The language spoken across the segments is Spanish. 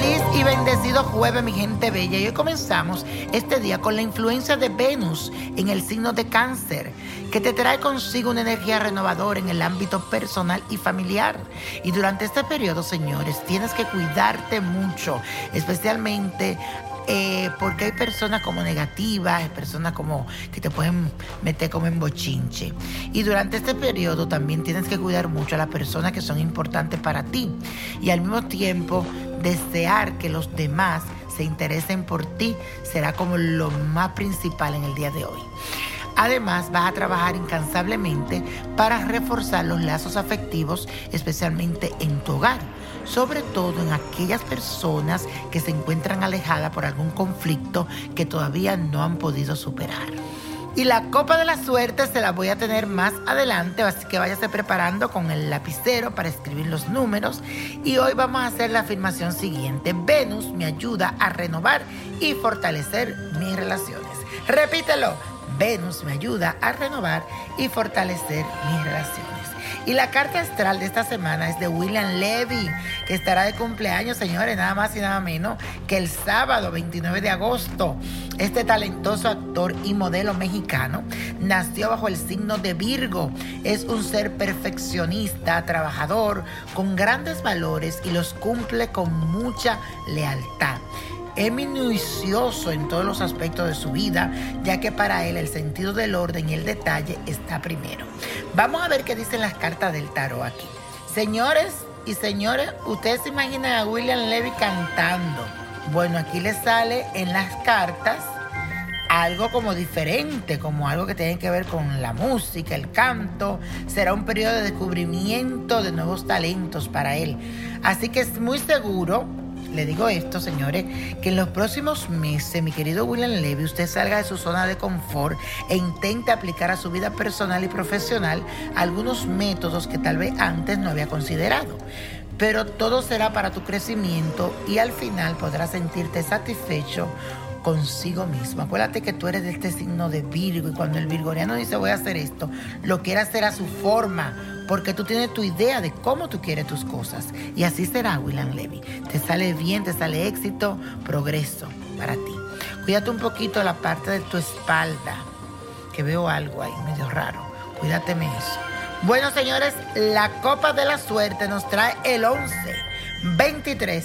Feliz y bendecido jueves, mi gente bella. Y hoy comenzamos este día con la influencia de Venus en el signo de cáncer, que te trae consigo una energía renovadora en el ámbito personal y familiar. Y durante este periodo, señores, tienes que cuidarte mucho, especialmente eh, porque hay personas como negativas, hay personas como que te pueden meter como en bochinche. Y durante este periodo también tienes que cuidar mucho a las personas que son importantes para ti. Y al mismo tiempo desear que los demás se interesen por ti será como lo más principal en el día de hoy. Además, vas a trabajar incansablemente para reforzar los lazos afectivos, especialmente en tu hogar, sobre todo en aquellas personas que se encuentran alejadas por algún conflicto que todavía no han podido superar. Y la copa de la suerte se la voy a tener más adelante, así que váyase preparando con el lapicero para escribir los números. Y hoy vamos a hacer la afirmación siguiente. Venus me ayuda a renovar y fortalecer mis relaciones. Repítelo. Venus me ayuda a renovar y fortalecer mis relaciones. Y la carta astral de esta semana es de William Levy, que estará de cumpleaños, señores, nada más y nada menos que el sábado 29 de agosto. Este talentoso actor y modelo mexicano nació bajo el signo de Virgo. Es un ser perfeccionista, trabajador, con grandes valores y los cumple con mucha lealtad. Es minucioso en todos los aspectos de su vida, ya que para él el sentido del orden y el detalle está primero. Vamos a ver qué dicen las cartas del tarot aquí. Señores y señores, ustedes se imaginan a William Levy cantando. Bueno, aquí le sale en las cartas algo como diferente, como algo que tiene que ver con la música, el canto. Será un periodo de descubrimiento de nuevos talentos para él. Así que es muy seguro le digo esto, señores, que en los próximos meses, mi querido William Levy, usted salga de su zona de confort e intente aplicar a su vida personal y profesional algunos métodos que tal vez antes no había considerado. Pero todo será para tu crecimiento y al final podrás sentirte satisfecho consigo mismo. Acuérdate que tú eres de este signo de Virgo y cuando el virgoriano dice voy a hacer esto, lo quiere hacer a su forma, porque tú tienes tu idea de cómo tú quieres tus cosas. Y así será, William Levy. Te sale bien, te sale éxito, progreso para ti. Cuídate un poquito la parte de tu espalda, que veo algo ahí medio raro. Cuídateme eso. Bueno, señores, la copa de la suerte nos trae el 11, 23,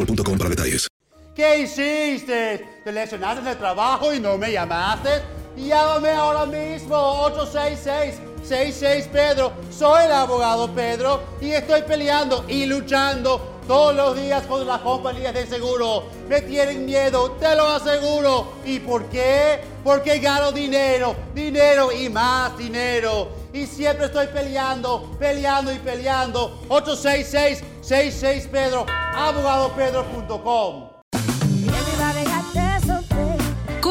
boostmobile.com para detalles. ¿Qué hiciste? ¿Te lesionaste el trabajo y no me llamaste? Llámame ahora mismo, 866-66 Pedro. Soy el abogado Pedro y estoy peleando y luchando todos los días contra las compañías de seguro. Me tienen miedo, te lo aseguro. ¿Y por qué? Porque gano dinero, dinero y más dinero. Y siempre estoy peleando, peleando y peleando. 866-66 Pedro, abogadopedro.com.